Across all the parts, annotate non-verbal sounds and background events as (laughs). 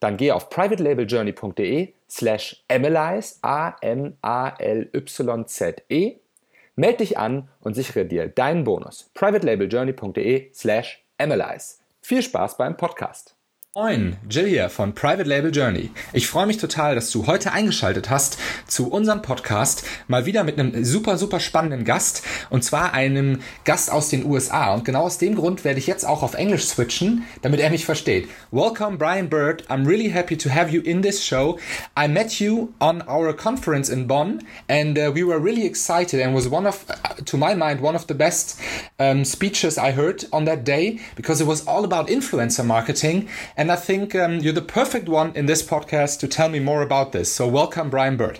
dann geh auf privatelabeljourney.de slash analyze, A-M-A-L-Y-Z-E, melde dich an und sichere dir deinen Bonus. privatelabeljourney.de slash analyze. Viel Spaß beim Podcast. Moin, Jill hier von Private Label Journey. Ich freue mich total, dass du heute eingeschaltet hast zu unserem Podcast, mal wieder mit einem super, super spannenden Gast und zwar einem Gast aus den USA. Und genau aus dem Grund werde ich jetzt auch auf Englisch switchen, damit er mich versteht. Welcome, Brian Bird. I'm really happy to have you in this show. I met you on our conference in Bonn and uh, we were really excited and was one of, uh, to my mind, one of the best um, speeches I heard on that day because it was all about influencer marketing and and I think um, you're the perfect one in this podcast to tell me more about this. So, welcome, Brian Bird.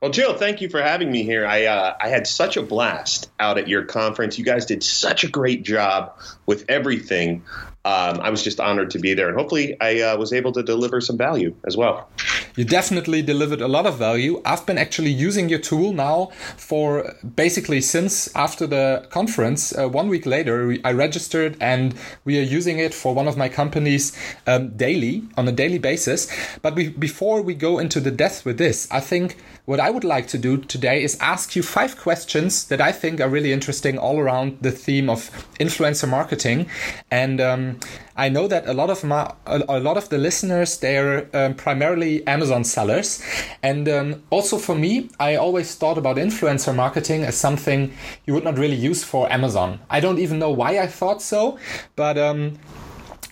Well, Jill, thank you for having me here. I uh, I had such a blast out at your conference. You guys did such a great job with everything um, I was just honored to be there, and hopefully, I uh, was able to deliver some value as well. You definitely delivered a lot of value. I've been actually using your tool now for basically since after the conference. Uh, one week later, I registered, and we are using it for one of my companies um, daily on a daily basis. But we, before we go into the depth with this, I think what I would like to do today is ask you five questions that I think are really interesting all around the theme of influencer marketing, and um, I know that a lot of my a, lot of the listeners they're um, primarily Amazon sellers, and um, also for me, I always thought about influencer marketing as something you would not really use for Amazon. I don't even know why I thought so, but um,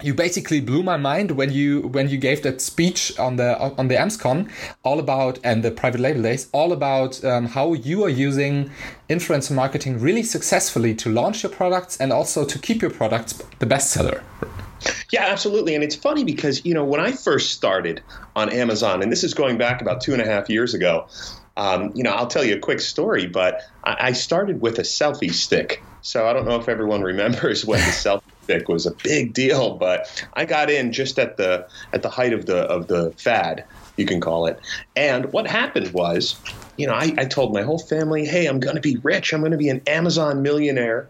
you basically blew my mind when you when you gave that speech on the on the AmsCon all about and the private label days all about um, how you are using influencer marketing really successfully to launch your products and also to keep your products the bestseller. Yeah, absolutely. And it's funny because, you know, when I first started on Amazon, and this is going back about two and a half years ago, um, you know, I'll tell you a quick story, but I, started with a selfie stick. So I don't know if everyone remembers when the (laughs) selfie stick was a big deal, (laughs) but I got in just at the at the height of the of the fad, you can call it. And what happened was, you know, I, I told my whole family, "Hey, I'm going to be rich. I'm going to be an Amazon millionaire.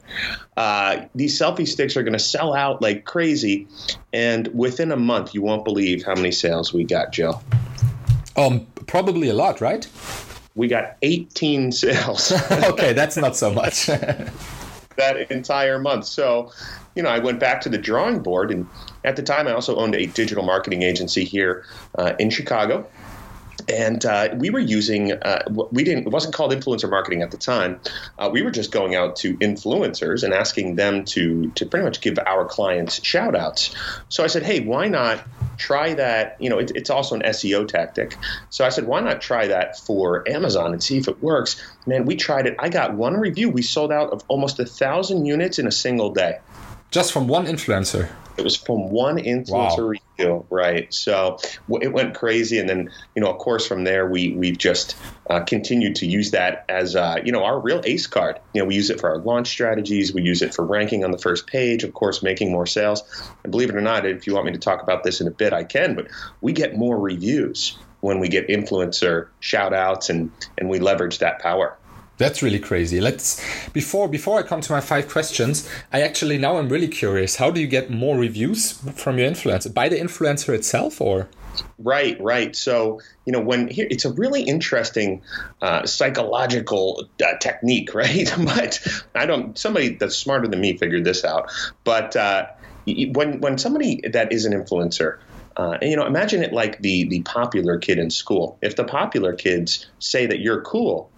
Uh, these selfie sticks are going to sell out like crazy." And within a month, you won't believe how many sales we got, Joe. Um, probably a lot, right? We got 18 sales. (laughs) okay, that's not so (laughs) much. That entire month. So, you know, I went back to the drawing board, and at the time, I also owned a digital marketing agency here uh, in Chicago and uh, we were using uh, we didn't it wasn't called influencer marketing at the time. Uh, we were just going out to influencers and asking them to to pretty much give our clients shout outs so i said hey why not try that? You know it, it's also an seo tactic. So i said why not try that for amazon and see if it works? Man we tried it. I got one review. We sold out of almost a thousand units in a single day. Just from one influencer it was from one influencer wow. review, right? So it went crazy, and then you know, of course, from there we we've just uh, continued to use that as uh, you know our real ace card. You know, we use it for our launch strategies. We use it for ranking on the first page, of course, making more sales. And believe it or not, if you want me to talk about this in a bit, I can. But we get more reviews when we get influencer shout outs and and we leverage that power. That's really crazy. Let's before before I come to my five questions, I actually now I'm really curious. How do you get more reviews from your influencer? By the influencer itself or Right, right. So you know when here it's a really interesting uh, psychological uh, technique, (laughs) right? but I don't. Somebody that's smarter than me figured this out. But uh, when when somebody that is an influencer. Uh, and, you know, imagine it like the the popular kid in school. If the popular kids say that you're cool,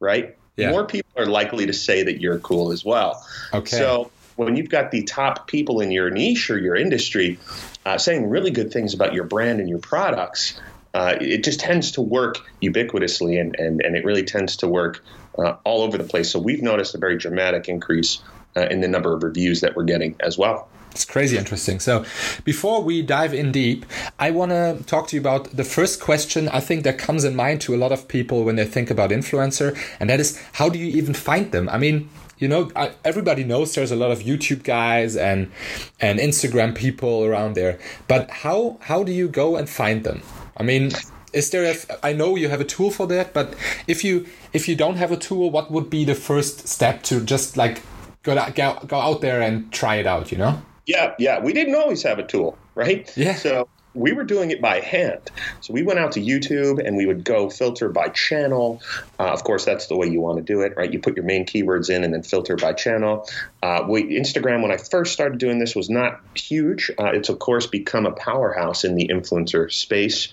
right? Yeah. More people are likely to say that you're cool as well. Okay. So when you've got the top people in your niche or your industry uh, saying really good things about your brand and your products, uh, it just tends to work ubiquitously and, and, and it really tends to work uh, all over the place. So we've noticed a very dramatic increase uh, in the number of reviews that we're getting as well. It's crazy interesting. So, before we dive in deep, I want to talk to you about the first question I think that comes in mind to a lot of people when they think about influencer, and that is how do you even find them? I mean, you know, everybody knows there's a lot of YouTube guys and and Instagram people around there, but how how do you go and find them? I mean, is there a I know you have a tool for that, but if you if you don't have a tool, what would be the first step to just like go, go out there and try it out, you know? Yeah, yeah. We didn't always have a tool, right? Yeah. So we were doing it by hand. So we went out to YouTube and we would go filter by channel. Uh, of course, that's the way you want to do it, right? You put your main keywords in and then filter by channel. Uh, we, Instagram, when I first started doing this, was not huge. Uh, it's, of course, become a powerhouse in the influencer space.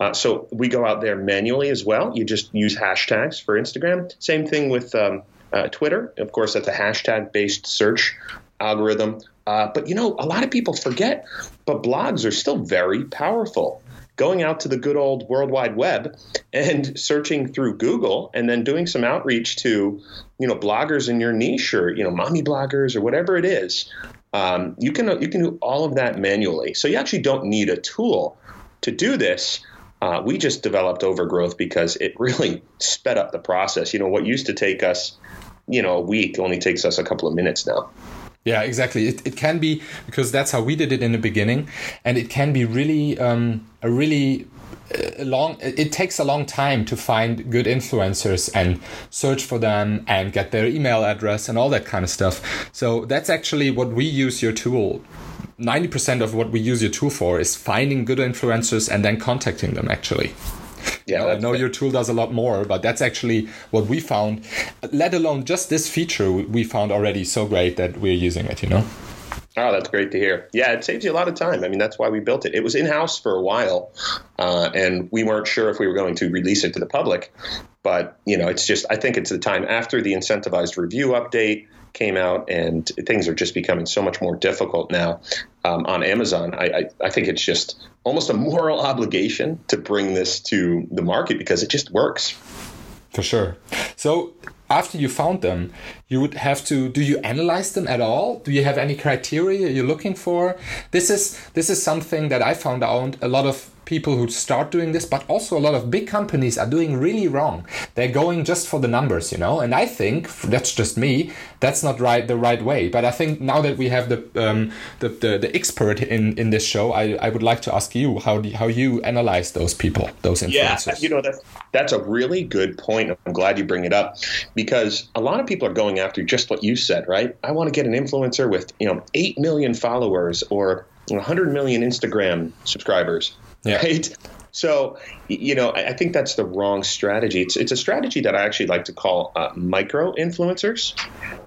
Uh, so we go out there manually as well. You just use hashtags for Instagram. Same thing with um, uh, Twitter. Of course, that's a hashtag based search algorithm. Uh, but you know, a lot of people forget, but blogs are still very powerful. Going out to the good old World Wide Web and (laughs) searching through Google and then doing some outreach to, you know, bloggers in your niche or, you know, mommy bloggers or whatever it is. Um, you can you can do all of that manually. So you actually don't need a tool to do this. Uh, we just developed Overgrowth because it (laughs) really sped up the process. You know, what used to take us, you know, a week only takes us a couple of minutes now. Yeah, exactly. It, it can be because that's how we did it in the beginning, and it can be really um, a really uh, long. It takes a long time to find good influencers and search for them and get their email address and all that kind of stuff. So that's actually what we use your tool. 90% of what we use your tool for is finding good influencers and then contacting them actually. Yeah, I know your tool does a lot more, but that's actually what we found. Let alone just this feature we found already so great that we're using it. You know. Oh, that's great to hear. Yeah, it saves you a lot of time. I mean, that's why we built it. It was in house for a while, uh, and we weren't sure if we were going to release it to the public. But you know, it's just I think it's the time after the incentivized review update came out, and things are just becoming so much more difficult now um, on Amazon. I, I, I think it's just almost a moral (laughs) obligation to bring this to the market because it just works. For sure. So after you found them, you would have to do you analyze them at all? Do you have any criteria you're looking for? This is this is something that I found out a lot of people who start doing this, but also a lot of big companies are doing really wrong. They're going just for the numbers, you know. And I think that's just me. That's not right the right way. But I think now that we have the um, the, the, the expert in in this show, I, I would like to ask you how do, how you analyze those people, those influencers. Yeah, you know that's that's a really good point. I'm glad you bring it up because a lot of people are going after just what you said, right? I want to get an influencer with you know eight million followers or 100 million Instagram subscribers yeah. right? So, you know, I think that's the wrong strategy. It's, it's a strategy that I actually like to call uh, micro influencers.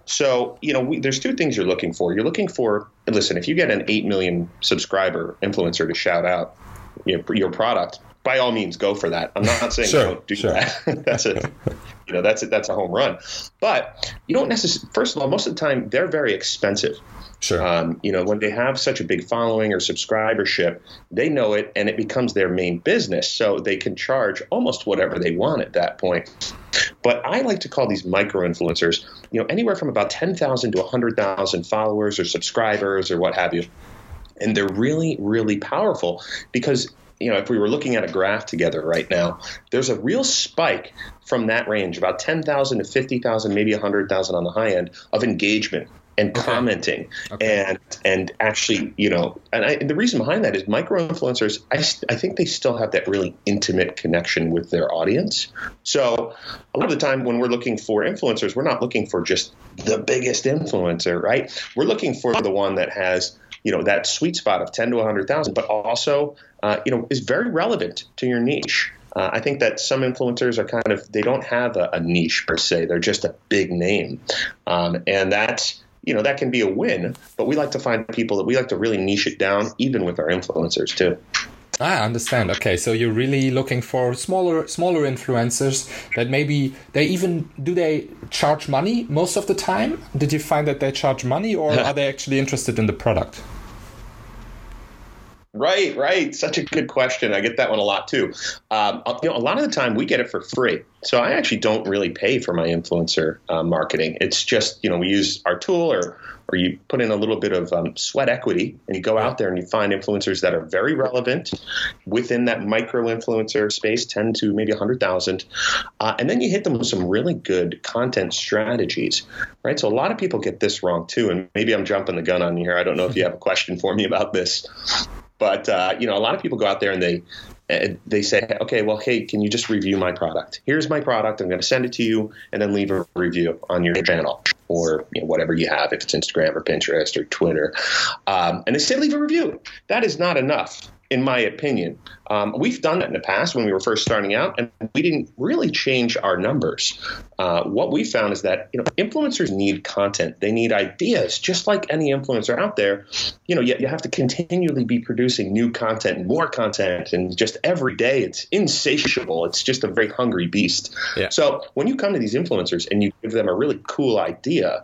So, you know, we, there's two things you're looking for. You're looking for, listen, if you get an 8 million subscriber influencer to shout out your, your product, by all means, go for that. I'm not saying sure, don't do sure. that. (laughs) that's a, you know, that's a, that's a home run. But you don't necessarily. First of all, most of the time they're very expensive. Sure. Um, you know, when they have such a big following or subscribership, they know it and it becomes their main business. So they can charge almost whatever they want at that point. But I like to call these micro influencers, you know, anywhere from about 10,000 to 100,000 followers or subscribers or what have you. And they're really, really powerful because you know, if we were looking at a graph together right now, there's a real spike from that range, about 10,000 to 50,000, maybe 100,000 on the high end of engagement and okay. commenting okay. and and actually you know and, I, and the reason behind that is micro influencers I, I think they still have that really intimate connection with their audience so a lot of the time when we're looking for influencers we're not looking for just the biggest influencer right we're looking for the one that has you know that sweet spot of 10 to 100,000 but also uh, you know is very relevant to your niche. Uh, I think that some influencers are kind of they don't have a, a niche per se. They're just a big name, um, and that's you know that can be a win but we like to find people that we like to really niche it down even with our influencers too I understand. Okay, so you're really looking for smaller smaller influencers that maybe they even do they charge money most of the time? Did you find that they charge money or (laughs) are they actually interested in the product? Right, right. Such a good question. I get that one a lot too. Um, you know, a lot of the time we get it for free. So I actually don't really pay for my influencer uh, marketing. It's just you know we use our tool or or you put in a little bit of um, sweat equity and you go out there and you find influencers that are very relevant within that micro influencer space, 10 to maybe a 100,000. Uh, and then you hit them with some really good content strategies, right? So a lot of people get this wrong too. And maybe I'm jumping the gun on you here. I don't know if you have a question for me about this. But uh, you know, a lot of people go out there and they they say, okay, well, hey, can you just review my product? Here's my product. I'm going to send it to you, and then leave a review on your channel or you know, whatever you have, if it's Instagram or Pinterest or Twitter. Um, and they say leave a review. That is not enough in my opinion. Um, we've done that in the past when we were first starting out, and we didn't really change our numbers. Uh, what we found is that you know influencers need content, they need ideas, just like any influencer out there. You know, you, you have to continually be producing new content, and more content, and just every day it's insatiable. It's just a very hungry beast. Yeah. So when you come to these influencers and you give them a really cool idea,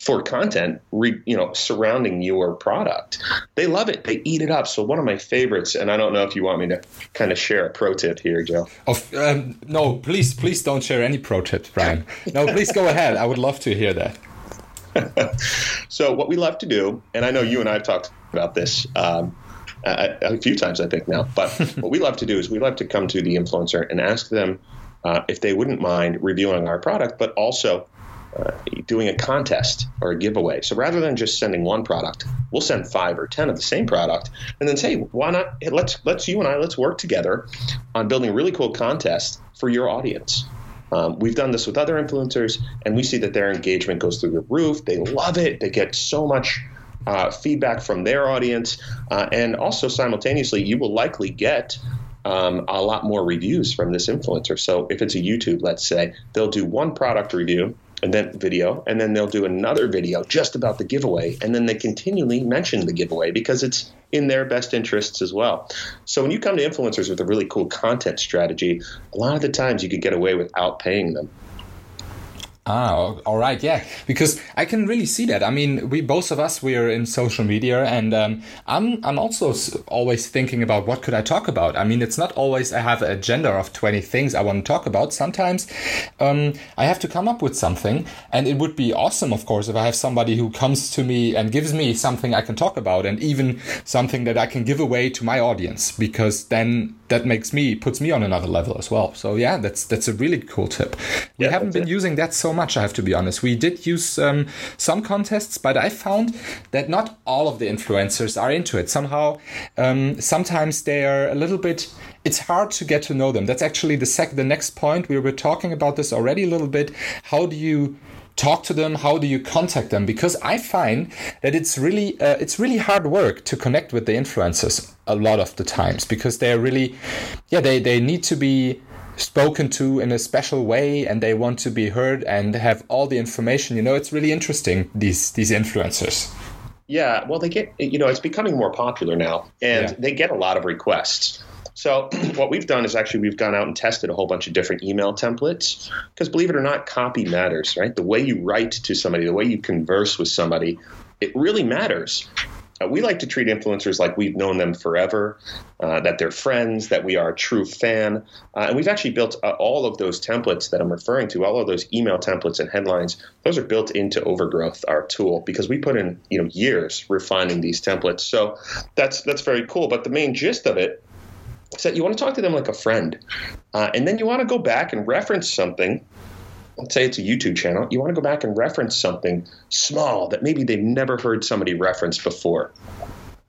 for content, re, you know, surrounding your product. They love it. They eat it up. So one of my favorites, and I don't know if you want me to kind of share a pro tip here, Joe. Of um, no, please, please don't share any pro tips, Brian. No, please go ahead. I would love to hear that. (laughs) so what we love to do, and I know you and I have talked about this. Um, a, a, few times, I think now. But (laughs) what we love to do is we love to come to the influencer and ask them uh, if they wouldn't mind reviewing our product, but also uh, doing a contest or a giveaway. So rather than just sending one product, we'll send five or ten of the same product, and then say, why not? Let's let's you and I let's work together on building a really cool contest for your audience. Um, we've done this with other influencers, and we see that their engagement goes through the roof. They love it. They get so much uh, feedback from their audience, uh, and also simultaneously, you will likely get um, a lot more reviews from this influencer. So if it's a YouTube, let's say, they'll do one product review and then video, and then they'll do another video just about the giveaway, and then they continually mention the giveaway because it's in their best interests as well. So when you come to influencers with a really cool content strategy, a lot of the times you could get away without paying them. Ah, all right, yeah, because I can really see that. I mean, we both of us we are in social media, and um, I'm I'm also always thinking about what could I talk about. I mean, it's not always I have an agenda of twenty things I want to talk about. Sometimes um, I have to come up with something, and it would be awesome, of course, if I have somebody who comes to me and gives me something I can talk about, and even something that I can give away to my audience, because then that makes me puts me on another level as well. So yeah, that's that's a really cool tip. We yeah, haven't been it. using that so much, I have to be honest. We did use um, some contests, but I found that not all of the influencers are into it. Somehow, um, sometimes they are a little bit. It's hard to get to know them. That's actually the sec. The next point we were talking about this already a little bit. How do you talk to them how do you contact them? Because i find that it's really uh, it's really hard work to connect with the influencers a lot of the times because they're really yeah they they need to be spoken to in a special way and they want to be heard and have all the information. You know it's really interesting these these influencers. Yeah well they get you know it's becoming more popular now and yeah. they get a lot of requests so (clears throat) what we've done is actually we've gone out and tested a whole bunch of different email templates because believe it or not, copy matters, right? The way you write to somebody, the way you converse with somebody, it really matters. Uh, we like to treat influencers like we've known them forever, uh, that they're friends, that we are a true fan. Uh, and we've actually built uh, all of those templates that I'm referring to, all of those email templates and headlines, those are built into Overgrowth, our tool, because we put in you know years refining these templates. So that's that's very cool. But the main gist of it is that you want to talk to them like a friend. Uh, and then you want to go back and reference something. Let's say it's a YouTube channel. You want to go back and reference something small that maybe they've never heard somebody reference before.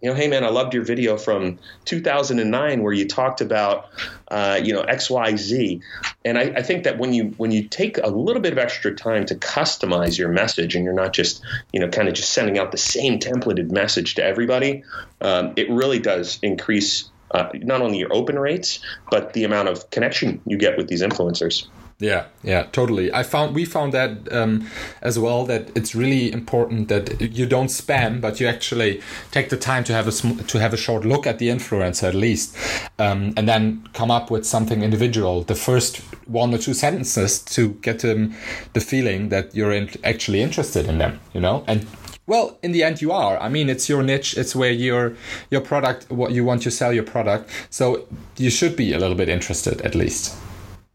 You know, hey man, I loved your video from 2009 where you talked about, uh, you know, X, Y, Z, and I, I think that when you when you take a little bit of extra time to customize your message, and you're not just, you know, kind of just sending out the same templated message to everybody, um, it really does increase uh, not only your open rates, but the amount of connection you get with these influencers. Yeah, yeah, totally. I found we found that um, as well that it's really important that you don't spam, but you actually take the time to have a sm- to have a short look at the influencer at least, um, and then come up with something individual. The first one or two sentences to get them the feeling that you're in- actually interested in them, you know, and well in the end you are i mean it's your niche it's where your your product what you want to sell your product so you should be a little bit interested at least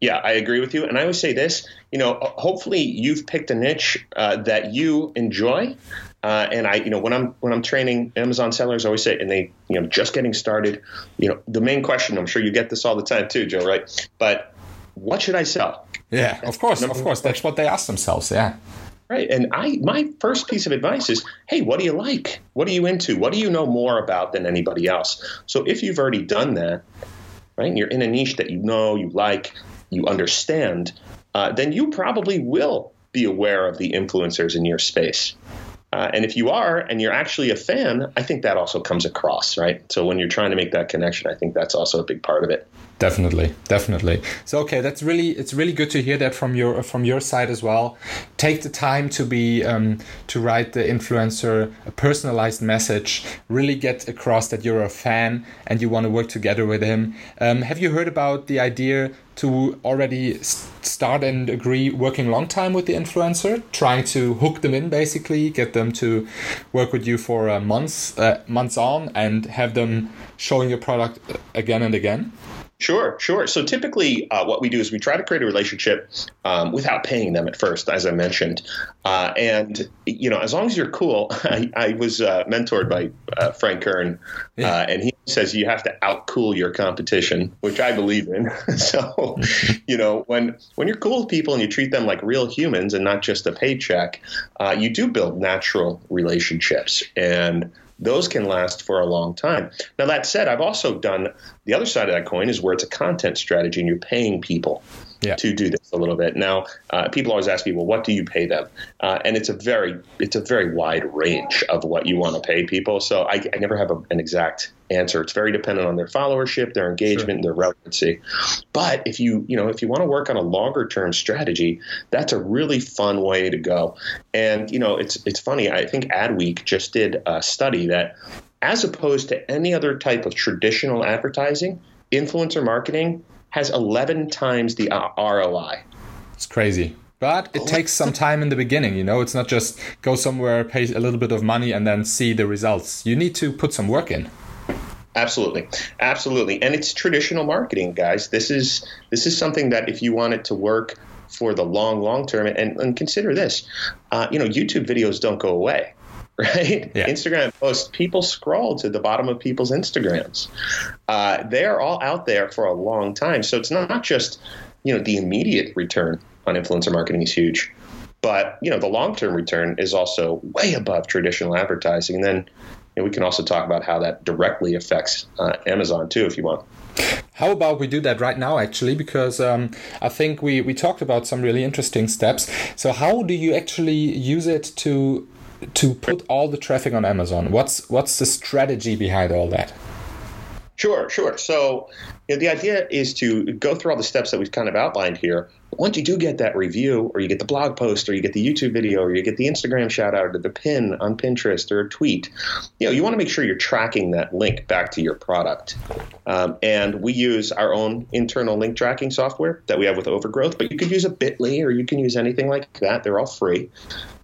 yeah, I agree with you. And I would say this, you know, hopefully you've picked a niche uh, that you enjoy. Uh, and I, you know, when I'm when I'm training Amazon sellers, I always say, and they, you know, just getting started, you know, the main question, I'm sure you get this all the time too, Joe, right? But what should I sell? Yeah, of course, of course. That's what they ask themselves. Yeah. Right. And I my first piece of advice is, hey, what do you like? What are you into? What do you know more about than anybody else? So if you've already done that, right, and you're in a niche that you know, you like, you understand, uh, then you probably will be aware of the influencers in your space. Uh, and if you are and you're actually a fan, I think that also comes across, right? So when you're trying to make that connection, I think that's also a big part of it. Definitely, definitely. So okay, that's really it's really good to hear that from your from your side as well. Take the time to be um, to write the influencer a personalized message. Really get across that you're a fan and you want to work together with him. Um, have you heard about the idea to already start and agree working long time with the influencer, trying to hook them in basically, get them to work with you for uh, months uh, months on, and have them showing your product again and again? Sure, sure. So typically, uh, what we do is we try to create a relationship um, without paying them at first, as I mentioned. Uh, and you know, as long as you're cool, (laughs) I, I was uh, mentored by uh, Frank Kern, yeah. Uh, and he says you have to outcool your competition, which I believe in. (laughs) so, (laughs) you know, when when you're cool with people and you treat them like real humans and not just a paycheck, uh, you do build natural relationships and those can last for a long time. Now, that said, I've also done the other side of that coin is where it's a content strategy and you're paying people yeah. to do this a little bit. Now, uh, people always ask me, well, what do you pay them? Uh, and it's a very it's a very wide range of what you want to pay people. So I, I never have a, an exact answer. It's very dependent on their followership, their engagement, sure. their relevancy. But if you you know if you want to work on a longer term strategy, that's a really fun way to go. And you know it's it's funny. I think Adweek just did a study that as opposed to any other type of traditional advertising, influencer marketing has 11 times the uh, ROI. It's crazy. But it takes some time in the beginning, you know. It's not just go somewhere, pay a little bit of money, and then see the results. You need to put some work in. Absolutely, absolutely, and it's traditional marketing, guys. This is this is something that if you want it to work for the long, long term, and, and consider this, uh, you know, YouTube videos don't go away (laughs) right? Yeah. Instagram posts, people scroll to the bottom of people's Instagrams. Uh, they are all out there for a long time. So it's not just, you know, the immediate return on influencer marketing is huge, but, you know, the long term return is also way above traditional advertising. And then you know, we can also talk about how that directly affects uh, Amazon too, if you want. How about we do that right now, actually, because um, I think we, we talked about some really interesting steps. So, how do you actually use it to to put all the traffic on Amazon? What's what's the strategy behind all that? Sure, sure. So you know, the idea is to go through all the steps that we've kind of outlined here. Once you do get that review, or you get the blog post, or you get the YouTube video, or you get the Instagram shout out, or the pin on Pinterest, or a tweet, you know, you want to make sure you're tracking that link back to your product. Um, and we use our own internal link tracking software that we have with Overgrowth, but you could use a Bitly, or you can use anything like that. They're all free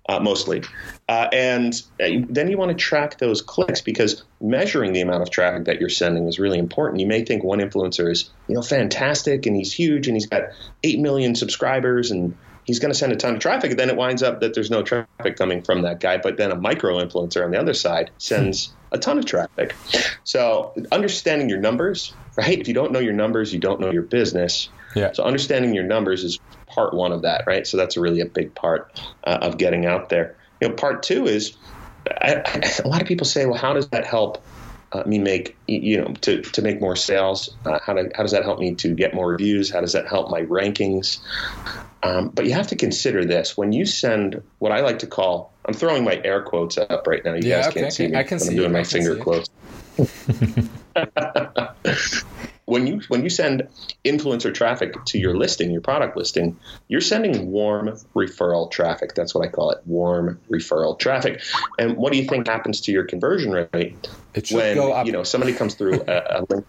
uh, mostly. Uh, and uh, then you want to track those clicks because measuring the amount of traffic that you're sending is really important. You may think one influencer is, you know, fantastic and he's huge and he's got 8 million subscribers and he's going to send a ton of traffic. And then it winds up that there's no traffic coming from that guy. But then a micro influencer on the other side sends a ton of traffic. So understanding your numbers, right? If you don't know your numbers, you don't know your business. Yeah. So understanding your numbers is part one of that, right? So that's really a big part uh, of getting out there. You know, part two is I, I, a lot of people say, well, how does that help uh, me make you know to, to make more sales? Uh, how, do, how does that help me to get more reviews? How does that help my rankings? Um, but you have to consider this when you send what I like to call I'm throwing my air quotes up right now. You yeah, guys okay, can't see me. I can see. I'm doing my finger quotes. (laughs) when you when you send influencer traffic to your listing, your product listing, you're sending warm referral traffic. That's what I call it, warm referral traffic. And what do you think happens to your conversion rate when you know somebody comes through a, a link?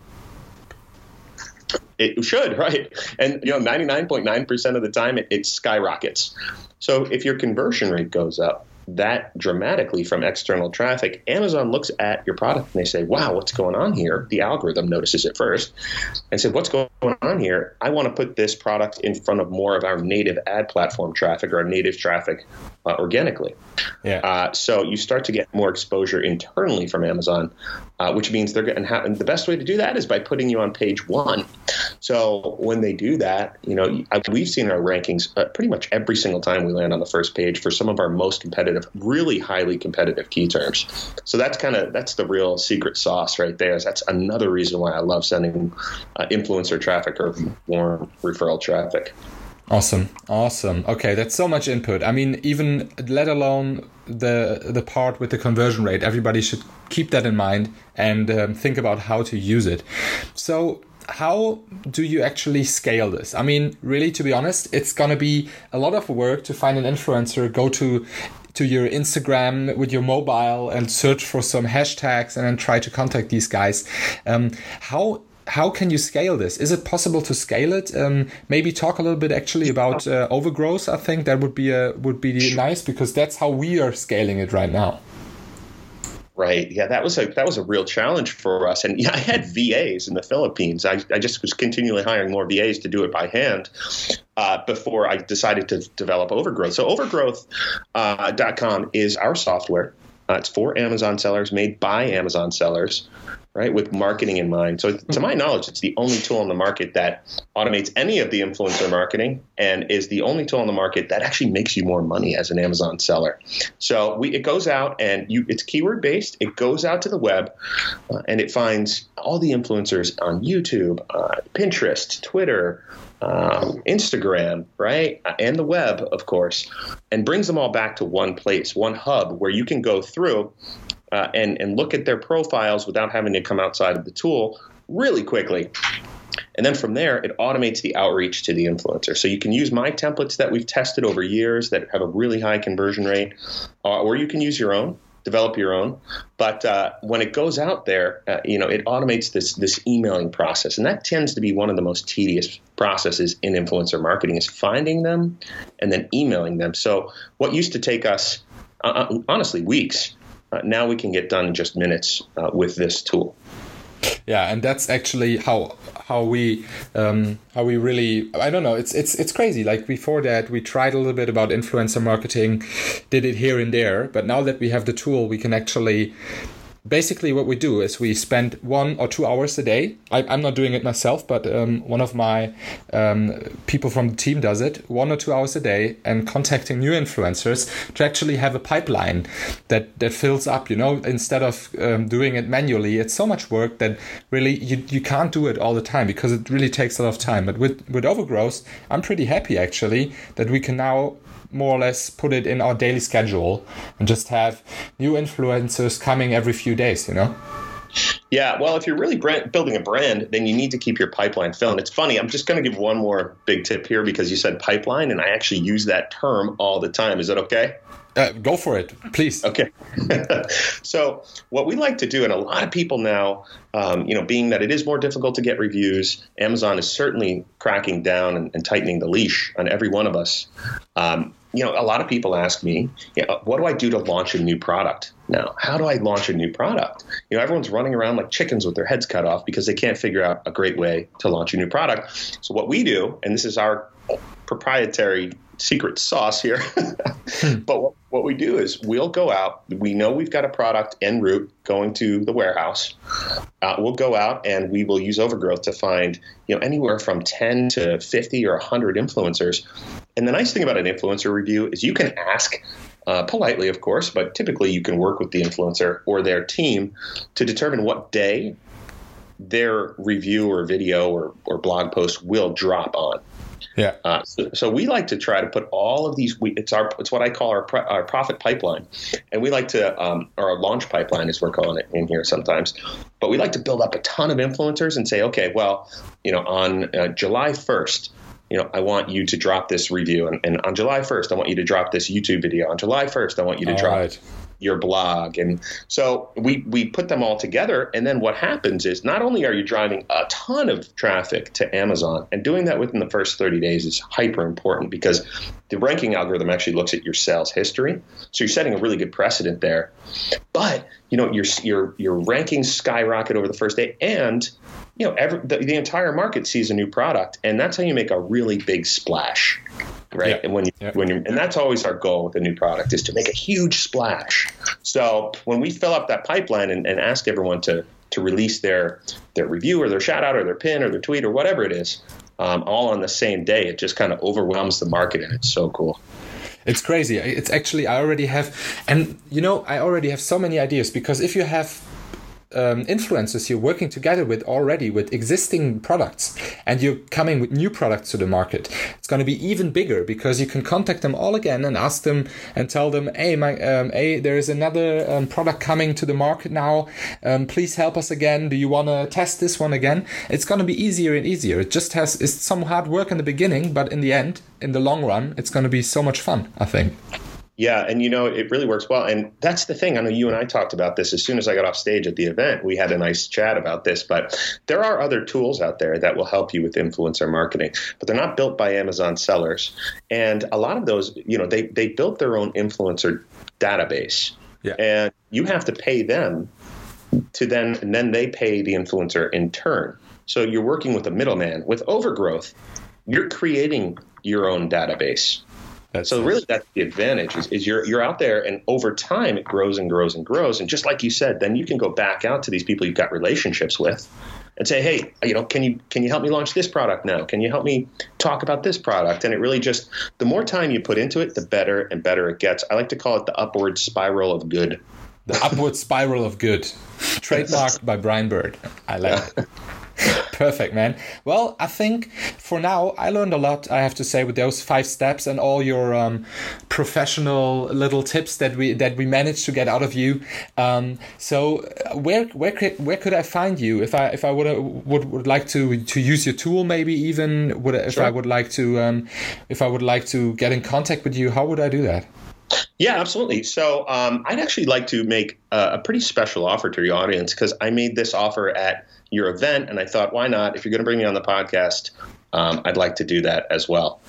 It should, (laughs) right? And you know, 99.9% of the time, it, it skyrockets. So if your conversion rate goes up, that dramatically from external traffic, Amazon looks at your product and they say, wow, what's going on here? The algorithm notices it first and said, what's going on here? I want to put this product in front of more of our native ad platform traffic or our native traffic uh, organically. Yeah. Uh, so you start to get more exposure internally from Amazon, uh, which means they're getting. Ha- and the best way to do that is by putting you on page one. So when they do that, you know, we've seen our rankings uh, pretty much every single time we land on the first page for some of our most competitive, really highly competitive key terms. So that's kind of that's the real secret sauce right there. That's another reason why I love sending uh, influencer traffic or warm referral traffic. Awesome, awesome. Okay, that's so much input. I mean, even let alone the the part with the conversion rate. Everybody should keep that in mind and um, think about how to use it. So how do you actually scale this? I mean, really, to be honest, it's gonna be a lot of work to find an influencer, go to to your Instagram with your mobile and search for some hashtags and then try to contact these guys. Um, how how can you scale this? Is it possible to scale it? Um, maybe talk a little bit actually about uh, overgrowth. I think that would be a would be nice because that's how we are scaling it right now. Right. Yeah, that was a that was a real challenge for us. And yeah, I had VAs in the Philippines. I, I just was continually hiring more VAs to do it by hand uh, before I decided to develop Overgrowth. So Overgrowth.com uh, com is our software. Uh, it's for Amazon sellers, made by Amazon sellers right, with marketing in mind. So, to my knowledge, it's the only tool on the market that automates any of the influencer marketing and is the only tool on the market that actually makes you more money as an Amazon seller. So, we, it goes out and you, it's keyword based. It goes out to the web uh, and it finds all the influencers on YouTube, uh, Pinterest, Twitter. Um, Instagram, right, uh, and the web, of course, and brings them all back to one place, one hub where you can go through uh, and and look at their profiles without having to come outside of the tool really quickly. And then from there, it automates the outreach to the influencer. So you can use my templates that we've tested over years that have a really high conversion rate, uh, or you can use your own, develop your own. But uh, when it goes out there, uh, you know, it automates this this emailing process, and that tends to be one of the most tedious processes in influencer marketing is finding them and then emailing them. So what used to take us uh, uh, honestly weeks uh, now we can get done in just minutes uh, with this tool. Yeah, and that's actually how how we um, how we really I don't know it's it's it's crazy. Like before that, we tried a little bit about influencer marketing, did it here and there, but now that we have the tool, we can actually basically what we do is we spend one or two hours a day. I, am not doing it myself but um, one of my um, people from the team does it. One or two hours a day and contacting new influencers to actually have a pipeline that that fills up you know instead of um, doing it manually. It's so much work that really you, you can't do it all the time because it really takes a lot of time. But with with overgrowth i'm pretty happy actually that we can now more or less put it in our daily schedule and just have new influencers coming every few days, you know? Yeah, well, if you're really brand, building a brand, then you need to keep your pipeline filled. it's funny, I'm just going to give one more big tip here because you said pipeline, and I actually use that term all the time. Is that okay? Uh, go for it, please. Okay. (laughs) so, what we like to do, and a lot of people now, um, you know, being that it is more difficult to get reviews, Amazon is certainly cracking down and, and tightening the leash on every one of us. Um, you know, a lot of people ask me, what do I do to launch a new product now? How do I launch a new product? You know, everyone's running around like chickens with their heads cut off because they can't figure out a great way to launch a new product. So, what we do, and this is our proprietary secret sauce here. (laughs) but what, what, we do is we'll go out. We know we've got a product en route going to the warehouse. Uh, we'll go out and we will use Overgrowth to find you know anywhere from 10 to 50 or 100 influencers. And the nice thing about an influencer review is you can ask uh, politely, of course, but typically you can work with the influencer or their team to determine what day their review or video or, or blog post will drop on. Yeah. Uh, so, so, we like to try to put all of these. We, it's our it's what I call our our profit pipeline, and we like to um, or our launch pipeline as we're calling it in here sometimes. But we like to build up a ton of influencers and say, okay, well, you know, on uh, July first you know, I want you to drop this review. And, and, on July 1st, I want you to drop this YouTube video. On July 1st, I want you to all drop right your blog. And so we, we put them all together. And then what happens is not only are you driving a ton of traffic to Amazon, and doing that within the first 30 days is hyper important because the ranking algorithm actually looks at your sales history. So you're setting a really good precedent there. But, you know, your, your, your rankings skyrocket over the first day and you know, every, the, the, entire market sees a new product, and that's how you make a really big splash right? Yep. And when you, yep. when you and that's always our goal with a new product is to make a huge splash. So when we fill up that pipeline and, and ask everyone to to release their their review or their shout out or their pin or their tweet or whatever it is, um, all on the same day, it just kind of overwhelms the market, and it's so cool. It's crazy. It's actually I already have, and you know I already have so many ideas because if you have um, influencers you're working together with already with existing products and you're coming with new products to the market. It's going to be even bigger because you can contact them all again and ask them and tell them hey my um, hey there is another um, product coming to the market now. Um, please help us again. Do you want to test this one again? It's going to be easier and easier. It just has it's some hard work in the beginning but in the end in the long run it's going to be so much fun i think yeah, and you know it really works well, and that's the thing. I know you and I talked about this as soon as I got off stage at the event. We had a nice chat about this, but there are other tools out there that will help you with influencer marketing, but they're not built by Amazon sellers. And a lot of those, you know, they they built their own influencer database, yeah. and you have to pay them to then, and then they pay the influencer in turn. So you're working with a middleman. With Overgrowth, you're creating your own database. That's so really, that's the advantage is, is, you're you're out there, and over time it grows and grows and grows. And just like you said, then you can go back out to these people you've got relationships with, and say, hey, you know, can you can you help me launch this product now? Can you help me talk about this product? And it really just the more time you put into it, the better and better it gets. I like to call it the upward spiral of good. The upward spiral of good, trademarked by Brian Bird. I like it. Perfect, man. Well, I think for now I learned a lot. I have to say with those five steps and all your um, professional little tips that we that we managed to get out of you. Um, so uh, where where could where could I find you if I if I would would, would like to to use your tool maybe even would if sure. I would like to um, if I would like to get in contact with you? How would I do that? Yeah, absolutely. So um, I'd actually like to make a, a pretty special offer to your audience because I made this offer at your event, and I thought, why not? If you're going to bring me on the podcast, um, I'd like to do that as well.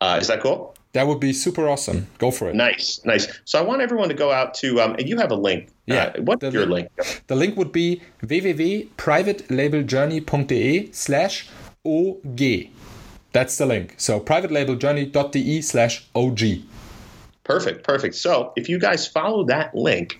Uh, is that cool? That would be super awesome. Go for it. Nice, nice. So I want everyone to go out to, um, and you have a link. Yeah. Uh, what's your link? The link would be www.privatelabeljourney.de slash OG. That's the link. So privatelabeljourney.de slash OG. Perfect, perfect. So if you guys follow that link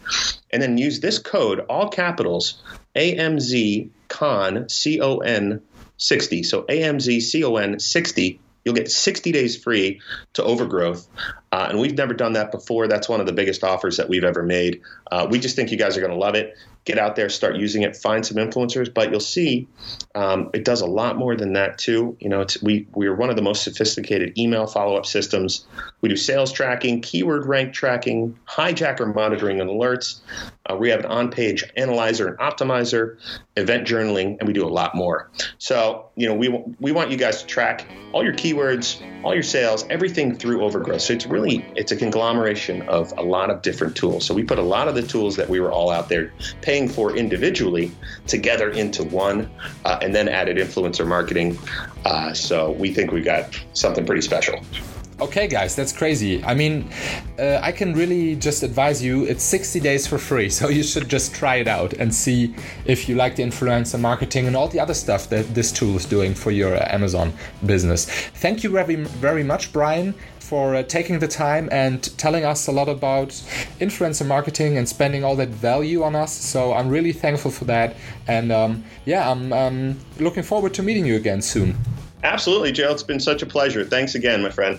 and then use this code, all capitals, AMZ con C O N 60. So AMZ C O N 60. You'll get 60 days free to overgrowth. Uh, and we've never done that before. That's one of the biggest offers that we've ever made. Uh, we just think you guys are going to love it get out there, start using it, find some influencers. But you'll see um, it does a lot more than that too. You know, we we are one of the most sophisticated email follow up systems. We do sales tracking, keyword rank tracking, hijacker monitoring and alerts. Uh, we have an on page analyzer and optimizer, event journaling, and we do a lot more. So you know, we we want you guys to track all your keywords, all your sales, everything through Overgrowth. So it's really it's a conglomeration of a lot of different tools. So we put a lot of the tools that we were all out there paying for individually together into one, uh, and then added influencer marketing. Uh, so we think we got something pretty special. Okay, guys, that's crazy. I mean, uh, I can really just advise you it's 60 days for free, (laughs) so you should just try it out and see if you like the influencer marketing and all the other stuff that this tool is doing for your uh, Amazon business. Thank you very, very much, Brian, for uh, taking the time and telling us a lot about influencer marketing and spending all that value on us. So I'm really thankful for that. And um, yeah, I'm um, looking forward to meeting you again soon. Absolutely, Joe. It's been such a pleasure. Thanks again, my friend.